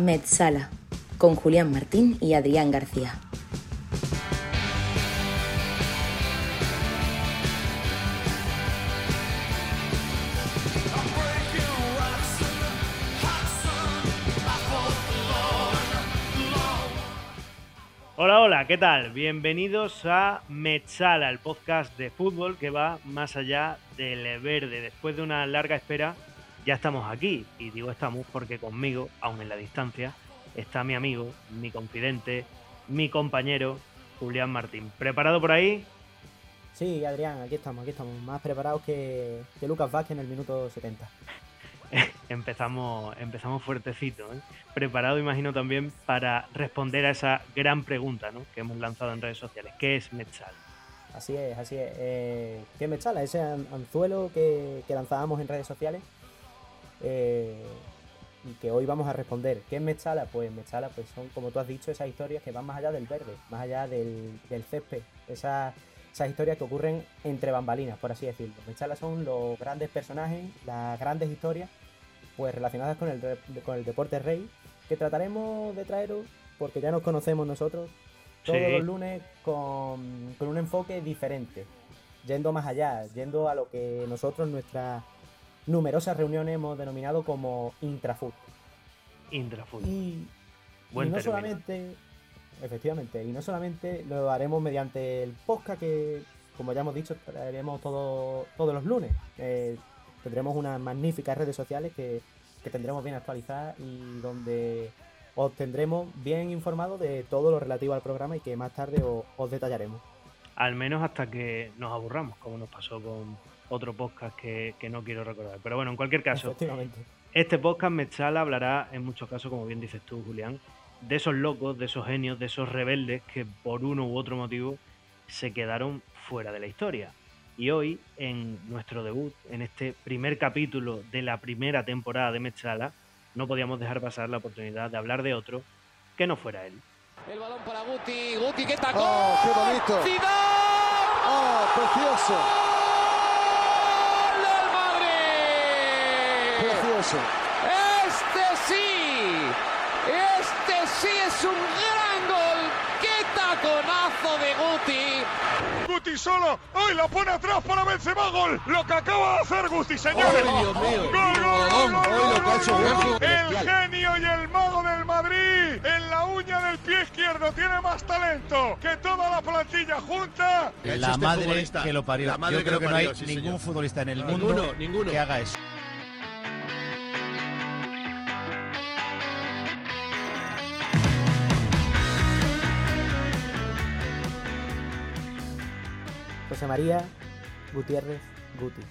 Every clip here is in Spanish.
Metzala, con Julián Martín y Adrián García. Hola, hola, ¿qué tal? Bienvenidos a Metzala, el podcast de fútbol que va más allá del verde. Después de una larga espera, ya estamos aquí. Y digo estamos porque conmigo, aún en la distancia, está mi amigo, mi confidente, mi compañero, Julián Martín. ¿Preparado por ahí? Sí, Adrián, aquí estamos, aquí estamos. Más preparados que, que Lucas Vázquez en el minuto 70. empezamos, empezamos fuertecito. ¿eh? Preparado, imagino, también para responder a esa gran pregunta ¿no? que hemos lanzado en redes sociales. ¿Qué es Metzal? Así es, así es. Eh, ¿Qué es Metzal? Ese anzuelo que, que lanzábamos en redes sociales eh, y que hoy vamos a responder. ¿Qué es Mechala? Pues Mechala pues son, como tú has dicho, esas historias que van más allá del verde, más allá del, del césped, esas, esas historias que ocurren entre bambalinas, por así decirlo. Mechala son los grandes personajes, las grandes historias pues relacionadas con el, con el deporte rey, que trataremos de traeros porque ya nos conocemos nosotros todos los lunes con, con un enfoque diferente, yendo más allá, yendo a lo que nosotros, nuestra numerosas reuniones hemos denominado como intrafood. Intrafood. Y, y no solamente, efectivamente, y no solamente lo haremos mediante el podcast que, como ya hemos dicho, traeremos todo, todos los lunes. Eh, tendremos unas magníficas redes sociales que, que tendremos bien actualizadas y donde os tendremos bien informados de todo lo relativo al programa y que más tarde os, os detallaremos. Al menos hasta que nos aburramos, como nos pasó con, otro podcast que, no quiero recordar. Pero bueno, en cualquier caso, este podcast Metzala hablará en muchos casos, como bien dices tú, Julián, de esos locos, de esos genios, de esos rebeldes que por uno u otro motivo se quedaron fuera de la historia. Y hoy, en nuestro debut, en este primer capítulo de la primera temporada de Metzala, no podíamos dejar pasar la oportunidad de hablar de otro que no fuera él. El balón para Guti, Guti, ¿qué tacó? ¡Oh, qué bonito! ¡Oh, precioso! Este sí, este sí es un gran gol. ¡Qué taconazo de Guti! Guti solo, ¡ay, la pone atrás para Benzema! ¡Gol! Lo que acaba de hacer Guti, señores. Dios mío! ¡Gol, gol, gol, El genio y el mago del Madrid en la uña del pie izquierdo tiene más talento que toda la plantilla junta. La este madre que lo parió. Yo creo que, no hay ningún futbolista en el mundo que haga eso. José María Gutiérrez Guti.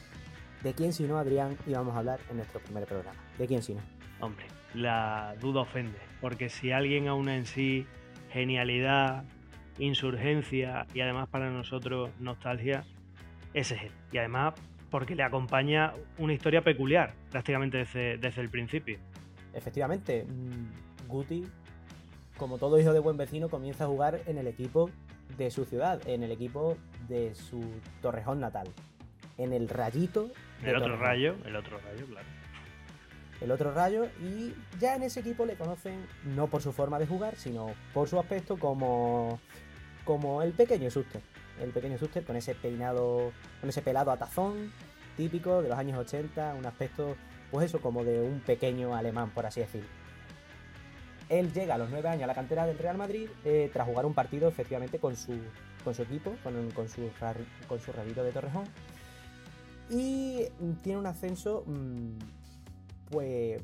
¿De quién si no, Adrián, íbamos a hablar en nuestro primer programa? ¿De quién si no? Hombre, la duda ofende, porque si alguien aúna en sí genialidad, insurgencia y además para nosotros nostalgia, ese es él. Y además porque le acompaña una historia peculiar prácticamente desde, desde el principio. Efectivamente, mm, Guti, como todo hijo de buen vecino, comienza a jugar en el equipo de su ciudad, en el equipo de su Torrejón natal, en el Rayito. El otro rayo, el otro rayo, claro. El otro rayo, y ya en ese equipo le conocen no por su forma de jugar, sino por su aspecto como, como el pequeño Suster. El pequeño Suster con ese peinado, con ese pelado atazón típico de los años 80, un aspecto, pues eso, como de un pequeño alemán, por así decirlo. Él llega a los nueve años a la cantera del Real Madrid eh, tras jugar un partido efectivamente con su, con su equipo, con, con, su, con su de Torrejón. Y tiene un ascenso mm, pues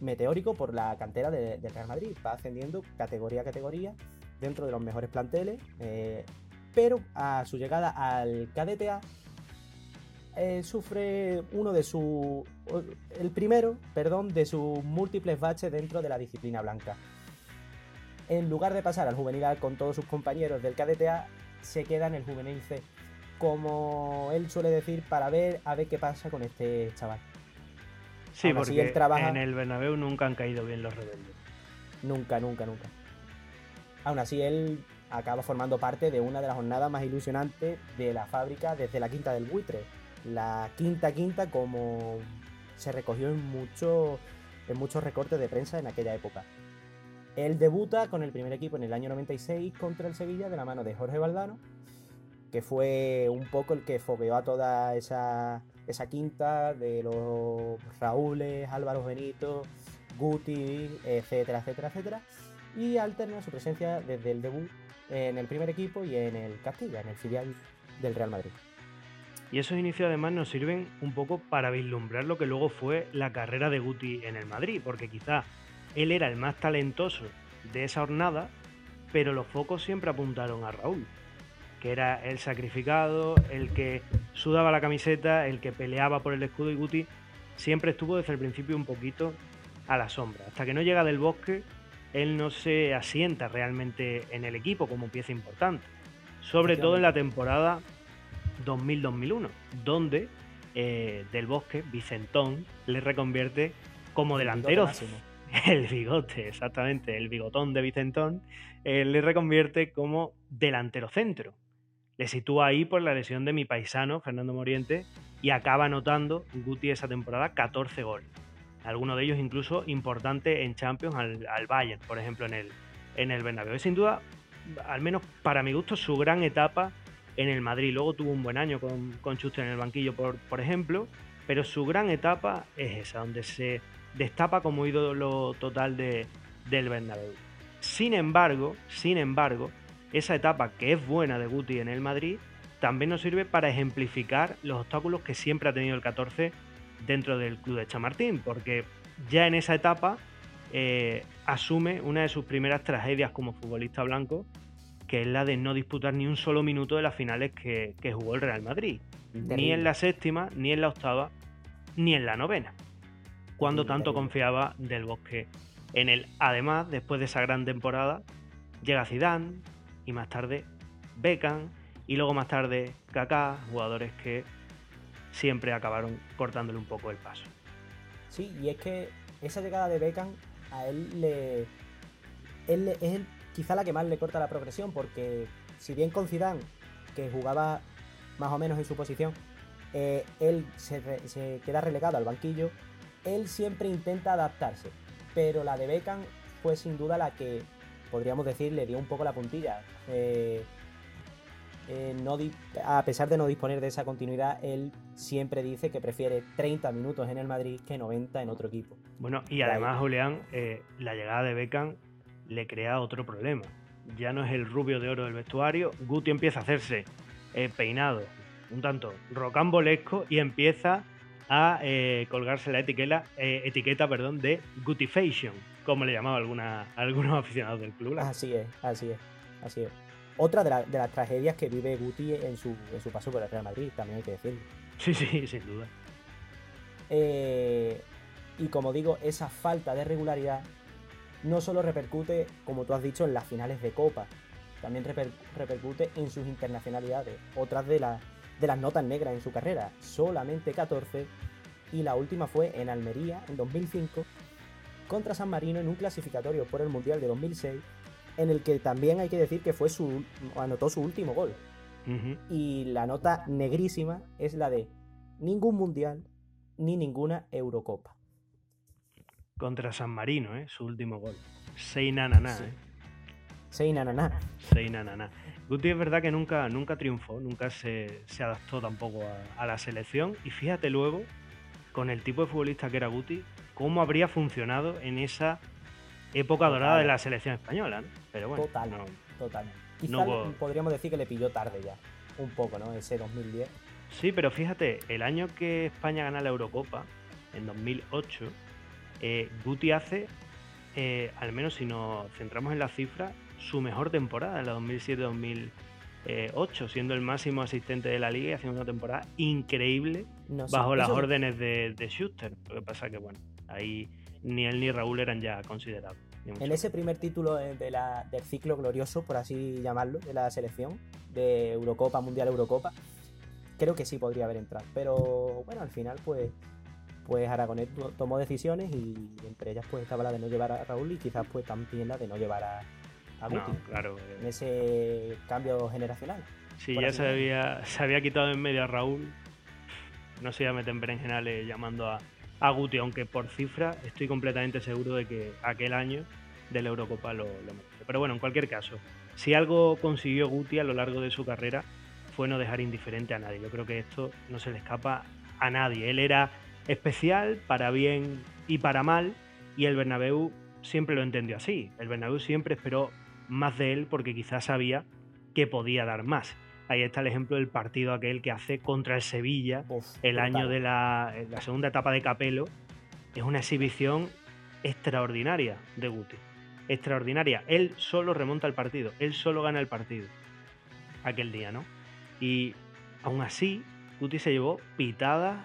meteórico por la cantera del Real Madrid. Va ascendiendo categoría a categoría dentro de los mejores planteles. Eh, pero a su llegada al KDTA eh, sufre uno de su. el primero, perdón, de sus múltiples baches dentro de la disciplina blanca. En lugar de pasar al juvenil con todos sus compañeros del KDTA, se queda en el juvenil C, como él suele decir, para ver a ver qué pasa con este chaval. Sí, porque trabaja... en el Bernabéu nunca han caído bien los rebeldes. Nunca, nunca, nunca. Aún así, él acaba formando parte de una de las jornadas más ilusionantes de la fábrica desde la quinta del buitre la quinta quinta como se recogió en, mucho, en muchos recortes de prensa en aquella época. Él debuta con el primer equipo en el año 96 contra el Sevilla de la mano de Jorge Valdano, que fue un poco el que fogueó a toda esa, esa quinta de los Raúles, Álvaro Benito, Guti, etcétera, etcétera, etcétera. Y alterna su presencia desde el debut en el primer equipo y en el Castilla, en el filial del Real Madrid. Y esos inicios además nos sirven un poco para vislumbrar lo que luego fue la carrera de Guti en el Madrid, porque quizá él era el más talentoso de esa jornada, pero los focos siempre apuntaron a Raúl, que era el sacrificado, el que sudaba la camiseta, el que peleaba por el escudo y Guti siempre estuvo desde el principio un poquito a la sombra. Hasta que no llega del bosque, él no se asienta realmente en el equipo como pieza importante. Sobre todo en la temporada 2000-2001, donde eh, Del Bosque, Vicentón, le reconvierte como delantero. El bigote, exactamente, el bigotón de Vicentón, eh, le reconvierte como delantero centro. Le sitúa ahí por la lesión de mi paisano, Fernando Moriente, y acaba anotando Guti esa temporada 14 goles. Algunos de ellos incluso importantes en Champions al, Bayern, por ejemplo, en el, en el Bernabéu. Es sin duda, al menos para mi gusto, su gran etapa en el Madrid. Luego tuvo un buen año con, con en el banquillo, por, por ejemplo, pero su gran etapa es esa, donde se destapa como ídolo total de, del Bernabéu. Sin embargo, sin embargo, esa etapa que es buena de Guti en el Madrid también nos sirve para ejemplificar los obstáculos que siempre ha tenido el 14 dentro del club de Chamartín, porque ya en esa etapa eh, asume una de sus primeras tragedias como futbolista blanco que es la de no disputar ni un solo minuto de las finales que, jugó el Real Madrid. Ni en la séptima, ni en la octava, ni en la novena. Cuando tanto confiaba Del Bosque en él. Además, después de esa gran temporada, llega Zidane y más tarde Beckham y luego más tarde Kaká, jugadores que siempre acabaron cortándole un poco el paso. Sí, y es que esa llegada de Beckham a él le él es el quizá la que más le corta la progresión, porque si bien con Zidane, que jugaba más o menos en su posición, eh, él se, queda relegado al banquillo, él siempre intenta adaptarse, pero la de Beckham fue sin duda la que, podríamos decir, le dio un poco la puntilla. Eh, eh, no a pesar de no disponer de esa continuidad, él siempre dice que prefiere 30 minutos en el Madrid que 90 en otro equipo. Bueno, y además, Julián, la llegada de Beckham le crea otro problema. Ya no es el rubio de oro del vestuario, Guti empieza a hacerse eh, peinado un tanto rocambolesco y empieza a eh, colgarse la etiqueta, eh, etiqueta perdón, de Fashion, como le llamaba alguna, algunos aficionados del club. Así es, así es, así es. Otra de, las tragedias que vive Guti en su, en su paso por el Real Madrid, también hay que decirlo. Sí, sí, sin duda. y como digo, esa falta de regularidad no solo repercute, como tú has dicho, en las finales de Copa, también repercute en sus internacionalidades, otras de, de las notas negras en su carrera, solamente 14, y la última fue en Almería en 2005 contra San Marino en un clasificatorio por el Mundial de 2006, en el que también hay que decir que fue su, anotó su último gol. Y la nota negrísima es la de ningún Mundial ni ninguna Eurocopa contra San Marino, ¿eh? su último gol. Seis nananá. ¿eh? Seis nananá. Seis nananá. Guti es verdad que nunca, nunca triunfó, nunca se, adaptó tampoco a, la selección. Y fíjate luego, con el tipo de futbolista que era Guti, cómo habría funcionado en esa época dorada de la selección española. Pero bueno, total, no, total. Quizá podríamos decir que le pilló tarde ya, un poco, ¿no? Ese 2010. Sí, pero fíjate, el año que España gana la Eurocopa, en 2008, eh, Guti hace, eh, al menos si nos centramos en la cifra, su mejor temporada en la 2007-2008, siendo el máximo asistente de la liga y haciendo una temporada increíble bajo las órdenes de, Schuster. Lo que pasa que, bueno, ahí ni él ni Raúl eran ya considerados. En ese primer título del ciclo glorioso, por así llamarlo, de la selección, de Eurocopa, Mundial Eurocopa, creo que sí podría haber entrado. Pero bueno, al final, pues pues Aragonés tomó decisiones y entre ellas pues estaba la de no llevar a Raúl y quizás pues también la de no llevar a, a Guti claro, en ese cambio generacional. Si ya se había, se había quitado en medio a Raúl, no se iba a meter en berenjenales llamando a, a Guti, aunque por cifra estoy completamente seguro de que aquel año de la Eurocopa lo, lo merece. Pero bueno, en cualquier caso, si algo consiguió Guti a lo largo de su carrera fue no dejar indiferente a nadie. Yo creo que esto no se le escapa a nadie. Él era especial para bien y para mal y el Bernabéu siempre lo entendió así. El Bernabéu siempre esperó más de él porque quizás sabía que podía dar más. Ahí está el ejemplo del partido aquel que hace contra el Sevilla el año de la, la, segunda etapa de Capello. Es una exhibición extraordinaria de Guti. Extraordinaria. Él solo remonta el partido. Él solo gana el partido. Aquel día, ¿no? Y aún así, Guti se llevó pitadas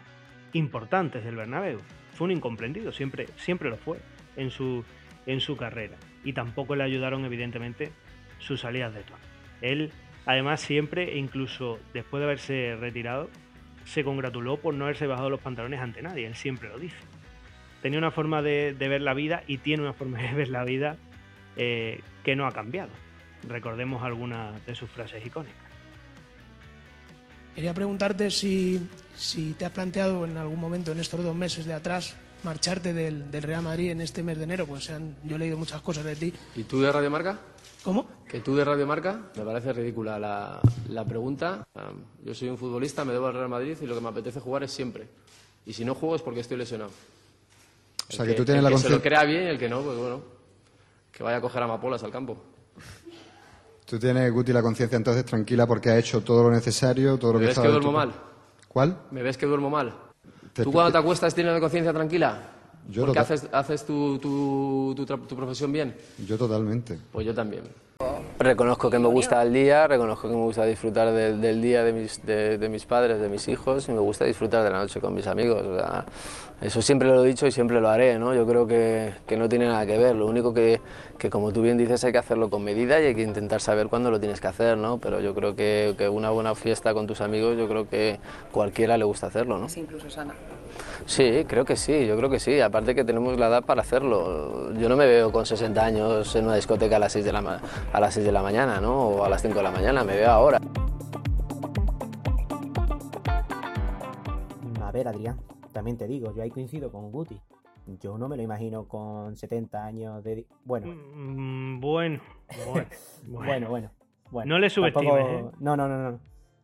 importantes del Bernabéu. Fue un incomprendido, siempre, siempre lo fue en su, en su carrera. Y tampoco le ayudaron, evidentemente, sus salidas de tono. Él, además, siempre, incluso después de haberse retirado, se congratuló por no haberse bajado los pantalones ante nadie. Él siempre lo dice. Tenía una forma de, ver la vida y tiene una forma de ver la vida eh, que no ha cambiado. Recordemos algunas de sus frases icónicas. Quería preguntarte si, si te has planteado en algún momento en estos dos meses de atrás marcharte del, del, Real Madrid en este mes de enero, pues yo he leído muchas cosas de ti. ¿Y tú de Radio Marca? ¿Cómo? ¿Que tú de Radio Marca? Me parece ridícula la, la pregunta. Yo soy un futbolista, me debo al Real Madrid y lo que me apetece jugar es siempre. Y si no juego es porque estoy lesionado. O sea, que, tú tienes el la que se lo crea bien y el que no, pues bueno, que vaya a coger amapolas al campo. Tú tienes, Guti, la conciencia entonces tranquila porque ha hecho todo lo necesario, todo lo ¿Me que ves que duermo mal? ¿Cuál? ¿Me ves que duermo mal? ¿Tú cuando te acuestas tienes la conciencia tranquila? Yo ¿Porque haces, haces tu, tu, tu, tu, profesión bien? Yo totalmente. Pues yo también. Reconozco que me gusta el día, reconozco que me gusta disfrutar del, del día de mis, de, de, mis padres, de mis hijos y me gusta disfrutar de la noche con mis amigos. O sea, eso siempre lo he dicho y siempre lo haré, ¿no? Yo creo que, que no tiene nada que ver. Lo único que, que, como tú bien dices, hay que hacerlo con medida y hay que intentar saber cuándo lo tienes que hacer, ¿no? Pero yo creo que, que una buena fiesta con tus amigos, yo creo que cualquiera le gusta hacerlo, ¿no? Sí, incluso sana. Sí, creo que sí, yo creo que sí. Aparte que tenemos la edad para hacerlo. Yo no me veo con 60 años en una discoteca a las 6 de la, a las 6 de la mañana, ¿no? O a las 5 de la mañana, me veo ahora. A ver, Adrián, también te digo, yo ahí coincido con Guti. Yo no me lo imagino con 70 años de... Bueno. Mm, bueno, bueno, bueno, bueno, bueno. No le subestimes, ¿eh? No, no, no, no.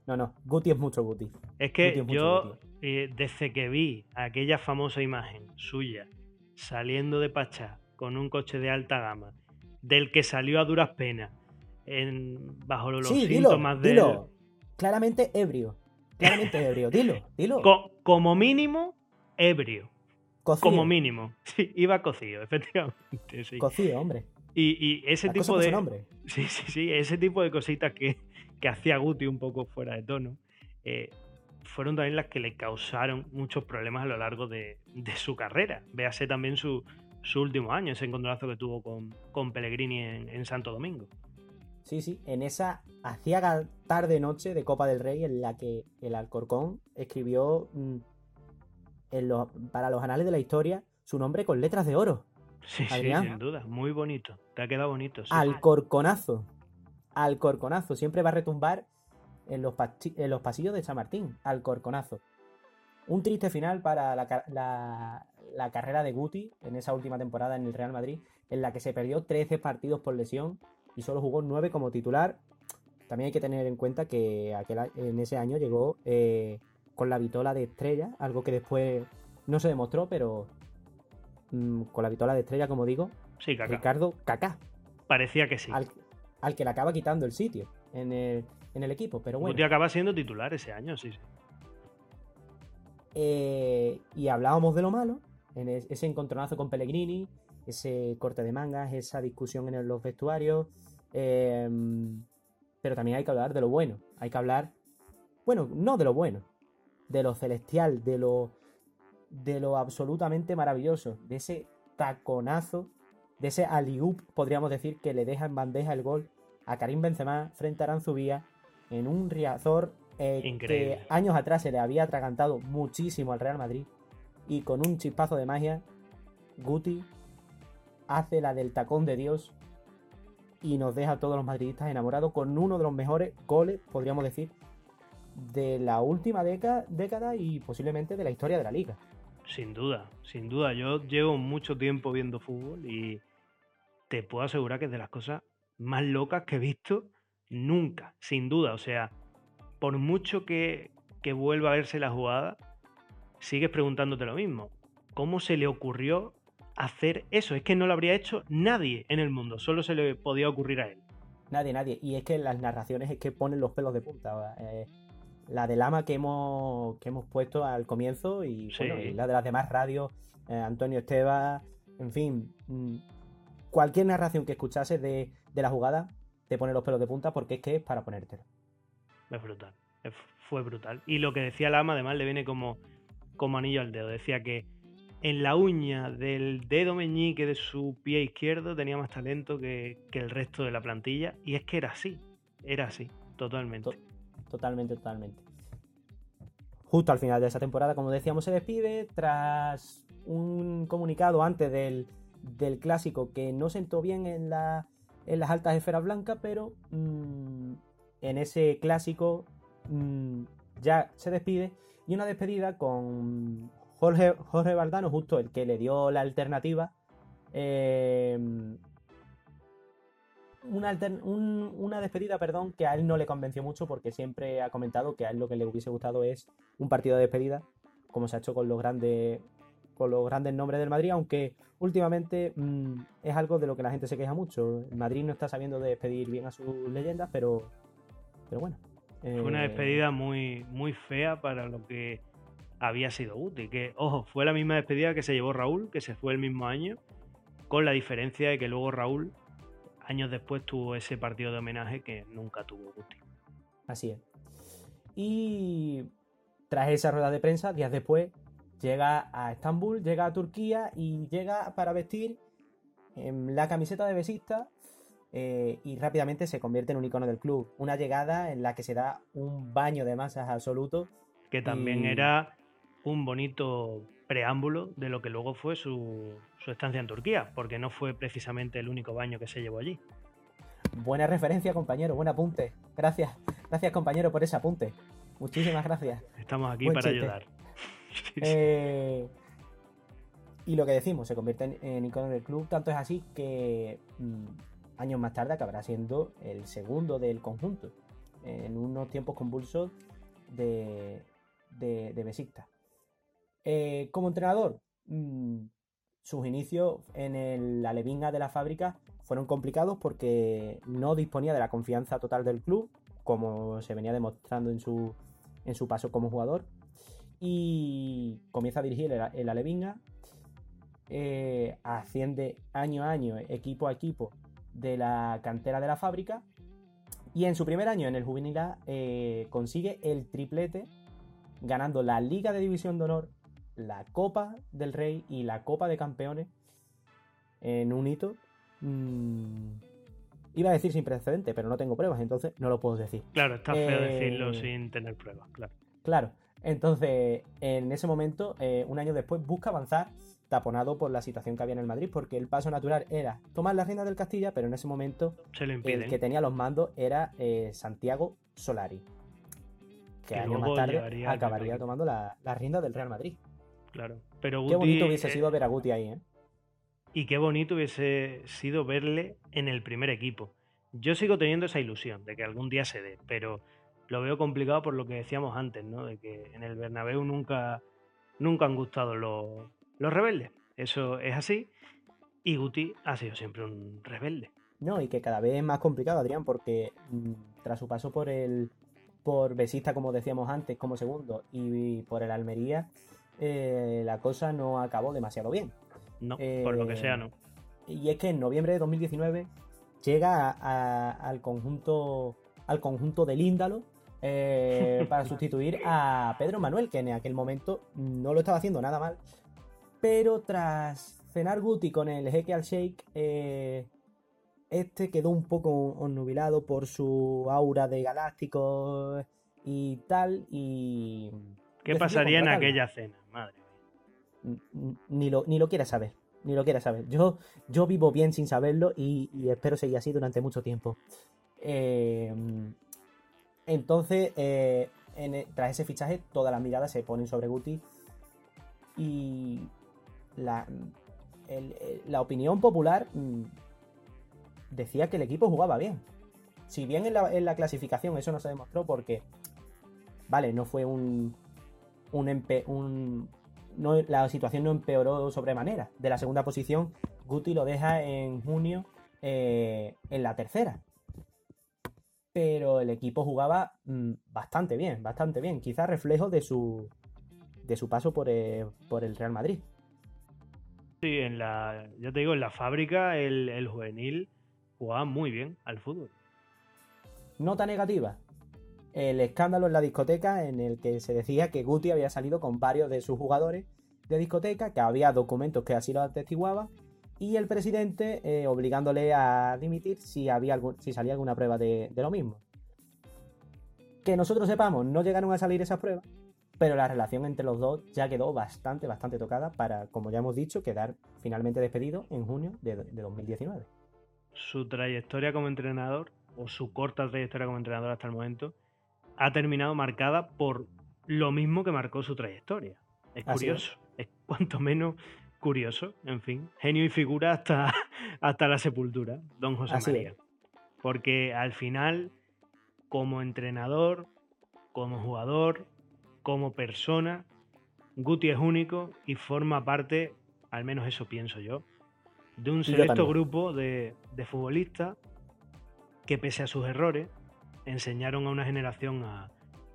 No, no. Guti es mucho Guti. Es que yo, eh, desde que vi aquella famosa imagen suya saliendo de Pachá con un coche de alta gama, del que salió a duras penas, en, bajo los sí, síntomas de. Dilo. Claramente ebrio. Claramente ebrio. Dilo, dilo. Co como mínimo, ebrio. Como mínimo. Sí, iba cocido, efectivamente. Sí. Cocido, hombre. Y, y ese tipo de. Sí, sí, sí. Ese tipo de cositas que, que hacía Guti un poco fuera de tono. Eh, fueron también las que le causaron muchos problemas a lo largo de, de su carrera. Véase también su, su, último año, ese encontronazo que tuvo con, con Pellegrini en, en, Santo Domingo. Sí, sí, en esa aciaga tarde-noche de Copa del Rey en la que el Alcorcón escribió mm, en los, para los anales de la historia su nombre con letras de oro. Sí, Adrián. sí, sin duda, muy bonito. Te ha quedado bonito. Sí. Alcorconazo. Alcorconazo. Siempre va a retumbar en los, en los pasillos de Chamartín. Alcorconazo. Un triste final para la, la, la, carrera de Guti en esa última temporada en el Real Madrid, en la que se perdió 13 partidos por lesión y solo jugó 9 como titular. También hay que tener en cuenta que aquel, en ese año llegó eh, con la vitola de estrella, algo que después no se demostró, pero mmm, con la vitola de estrella, como digo, sí, Kaká. Ricardo Kaká. Parecía que sí. Al, al, que le acaba quitando el sitio en el, en el equipo, pero bueno. Guti acaba siendo titular ese año, sí, sí. Eh, y hablábamos de lo malo, en ese encontronazo con Pellegrini, ese corte de mangas, esa discusión en los vestuarios. Eh, pero también hay que hablar de lo bueno. Hay que hablar, bueno, no de lo bueno, de lo celestial, de lo, de lo absolutamente maravilloso, de ese taconazo, de ese aliup, podríamos decir, que le deja en bandeja el gol a Karim Benzema frente a Aranzubía en un Riazor eh, que años atrás se le había atragantado muchísimo al Real Madrid y con un chispazo de magia, Guti hace la del tacón de Dios y nos deja a todos los madridistas enamorados con uno de los mejores goles, podríamos decir, de la última década, década y posiblemente de la historia de la liga. Sin duda, sin duda. Yo llevo mucho tiempo viendo fútbol y te puedo asegurar que es de las cosas más locas que he visto nunca, sin duda. O sea, por mucho que, que vuelva a verse la jugada, sigues preguntándote lo mismo. ¿Cómo se le ocurrió hacer eso? Es que no lo habría hecho nadie en el mundo, solo se le podía ocurrir a él. Nadie, nadie. Y es que las narraciones es que ponen los pelos de punta. Eh, la de Lama que hemos, que hemos puesto al comienzo y, la de las demás radios, eh, Antonio Esteba, en fin, mm, cualquier narración que escuchases de, la jugada te pone los pelos de punta porque es que es para ponértelo. Es brutal, fue brutal. Y lo que decía Lama además le viene como, como anillo al dedo. Decía que en la uña del dedo meñique de su pie izquierdo tenía más talento que, el resto de la plantilla. Y es que era así, era así, totalmente. Totalmente, totalmente. Justo al final de esa temporada, como decíamos, se despide tras un comunicado antes del, clásico que no sentó bien en las altas esferas blancas, pero mm, en ese clásico mm, ya se despide y una despedida con Jorge, Jorge Valdano, justo el que le dio la alternativa, eh, una, despedida, perdón, que a él no le convenció mucho porque siempre ha comentado que a él lo que le hubiese gustado es un partido de despedida, como se ha hecho con los grandes, con los grandes nombres del Madrid, aunque últimamente mm, es algo de lo que la gente se queja mucho. El Madrid no está sabiendo despedir bien a sus leyendas, pero, pero bueno. Fue una eh, despedida muy, muy fea para lo que había sido útil. Que, ojo, fue la misma despedida que se llevó Raúl, que se fue el mismo año, con la diferencia de que luego Raúl, años después, tuvo ese partido de homenaje que nunca tuvo Guti. Así es. Y tras esa rueda de prensa, días después, llega a Estambul, llega a Turquía y llega para vestir en la camiseta de besista eh, y rápidamente se convierte en un icono del club. Una llegada en la que se da un baño de masas absoluto. Que también era un bonito preámbulo de lo que luego fue su, estancia en Turquía, porque no fue precisamente el único baño que se llevó allí. Buena referencia, compañero, buen apunte. Gracias, gracias, compañero, por ese apunte. Muchísimas gracias. Estamos aquí para ayudar. Eh, y lo que decimos, se convierte en, icono del club, tanto es así que mm, años más tarde acabará siendo el segundo del conjunto, en unos tiempos convulsos de, de, de eh, como entrenador, mm, sus inicios en el, la Levinga de la fábrica fueron complicados porque no disponía de la confianza total del club, como se venía demostrando en su, en su paso como jugador. Y comienza a dirigir el, Alevinga, eh, asciende año a año, equipo a equipo, de la cantera de la fábrica. Y en su primer año en el juvenil eh, consigue el triplete, ganando la Liga de División de Honor la Copa del Rey y la Copa de Campeones en un hito. Mm, iba a decir sin precedente, pero no tengo pruebas, entonces no lo puedo decir. Claro, está feo decirlo eh, sin tener pruebas, claro. Claro, entonces en ese momento, eh, un año después, busca avanzar taponado por la situación que había en el Madrid, porque el paso natural era tomar la rienda del Castilla, pero en ese momento el que tenía los mandos era eh, Santiago Solari, que, años más tarde acabaría tomando la, la rienda del Real Madrid. Claro. Pero qué bonito hubiese sido ver a Guti ahí, ¿eh? Y qué bonito hubiese sido verle en el primer equipo. Yo sigo teniendo esa ilusión de que algún día se dé, pero lo veo complicado por lo que decíamos antes, ¿no? De que en el Bernabéu nunca, nunca han gustado los, los rebeldes. Eso es así. Y Guti ha sido siempre un rebelde. No, y que cada vez es más complicado, Adrián, porque mm, tras su paso por el por Besista, como decíamos antes, como segundo, y por el Almería, eh, la cosa no acabó demasiado bien. No, por lo que sea, no. Eh, y es que en noviembre de 2019 llega al conjunto al conjunto del Índalo eh, para sustituir a Pedro Manuel, que en aquel momento no lo estaba haciendo nada mal. Pero tras cenar Guti con el jeque al Shake, este quedó un poco onnubilado por su aura de galáctico y tal. Y ¿Qué pasaría en aquella cena? Ni lo, ni lo quieras saber. Ni lo quieras saber. Yo, yo vivo bien sin saberlo y, espero seguir así durante mucho tiempo. Eh, entonces, eh, e, tras ese fichaje, todas las miradas se ponen sobre Guti. Y la, la opinión popular mm, decía que el equipo jugaba bien. Si bien en la, en la clasificación eso no se demostró porque, vale, no fue un, un, un no, la situación no empeoró sobremanera. De la segunda posición, Guti lo deja en junio eh, en la tercera. Pero el equipo jugaba mm, bastante bien, bastante bien. Quizás reflejo de su, de su paso por el, por el Real Madrid. Sí, en la, ya te digo, en la fábrica el, el juvenil jugaba muy bien al fútbol. Nota negativa. El escándalo en la discoteca en el que se decía que Guti había salido con varios de sus jugadores de discoteca, que había documentos que así lo atestiguaban, y el presidente eh, obligándole a dimitir si, había algún, si salía alguna prueba de, de lo mismo. Que nosotros sepamos, no llegaron a salir esas pruebas, pero la relación entre los dos ya quedó bastante, bastante tocada para, como ya hemos dicho, quedar finalmente despedido en junio de, 2019. Su trayectoria como entrenador, o su corta trayectoria como entrenador hasta el momento, ha terminado marcada por lo mismo que marcó su trayectoria. Es curioso, es. cuanto menos curioso, en fin, genio y figura hasta, hasta la sepultura, don José María. Porque al final, como entrenador, como jugador, como persona, Guti es único y forma parte, al menos eso pienso yo, de un selecto grupo de, futbolistas que pese a sus errores enseñaron a una generación a,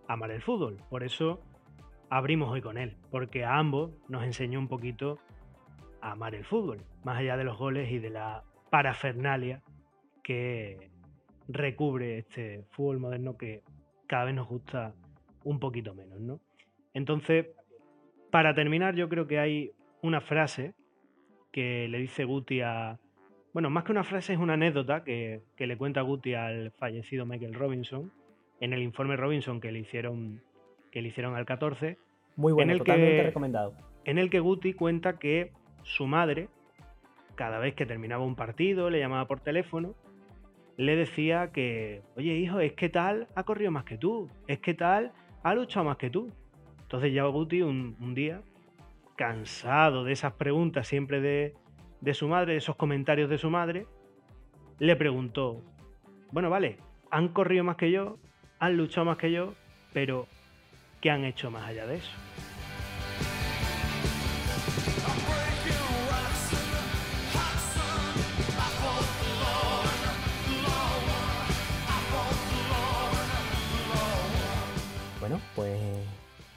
amar el fútbol. Por eso abrimos hoy con él, porque a ambos nos enseñó un poquito a amar el fútbol, más allá de los goles y de la parafernalia que recubre este fútbol moderno que cada vez nos gusta un poquito menos, ¿no? Entonces, para terminar, yo creo que hay una frase que le dice Guti a. Bueno, más que una frase, es una anécdota que, le cuenta Guti al fallecido Michael Robinson en el informe Robinson que le hicieron, que le hicieron al 14. Muy bueno, totalmente recomendado. En el que Guti cuenta que su madre, cada vez que terminaba un partido, le llamaba por teléfono, le decía que, oye hijo, es que tal ha corrido más que tú, es que tal ha luchado más que tú. Entonces ya Guti un, día, cansado de esas preguntas siempre de, de su madre, de esos comentarios de su madre, le preguntó, bueno, vale, han corrido más que yo, han luchado más que yo, pero ¿qué han hecho más allá de eso? Bueno, pues,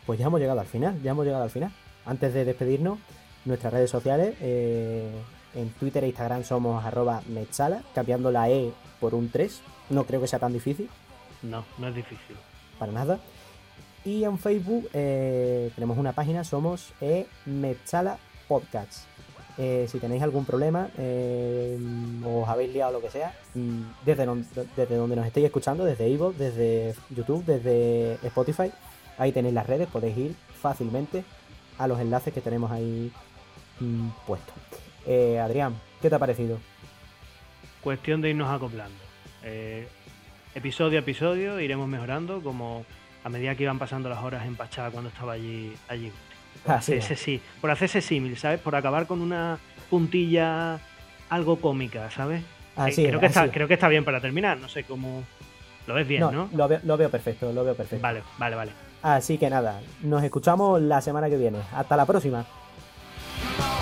pues ya hemos llegado al final, ya hemos llegado al final. Antes de despedirnos, nuestras redes sociales, eh, en Twitter e Instagram somos arroba mechala, cambiando la E por un 3. No creo que sea tan difícil. No, no es difícil. Para nada. Y en Facebook eh, tenemos una página, somos e Mechala Podcasts. Eh, si tenéis algún problema eh, os habéis liado lo que sea, desde, desde donde nos estéis escuchando, desde Ivo, desde YouTube, desde Spotify, ahí tenéis las redes, podéis ir fácilmente a los enlaces que tenemos ahí puestos. Eh, Adrián, ¿qué te ha parecido? Cuestión de irnos acoplando. episodio a episodio iremos mejorando como a medida que iban pasando las horas en Pachá cuando estaba allí, allí por, hacerse, sí, por hacerse símil, ¿sabes? Por acabar con una puntilla algo cómica, ¿sabes? Así creo, que está, creo que está bien para terminar, no sé cómo... Lo ves bien, ¿no? Lo, veo, perfecto, lo veo perfecto. Vale, vale, vale. Así que nada, nos escuchamos la semana que viene. Hasta la próxima. Come on.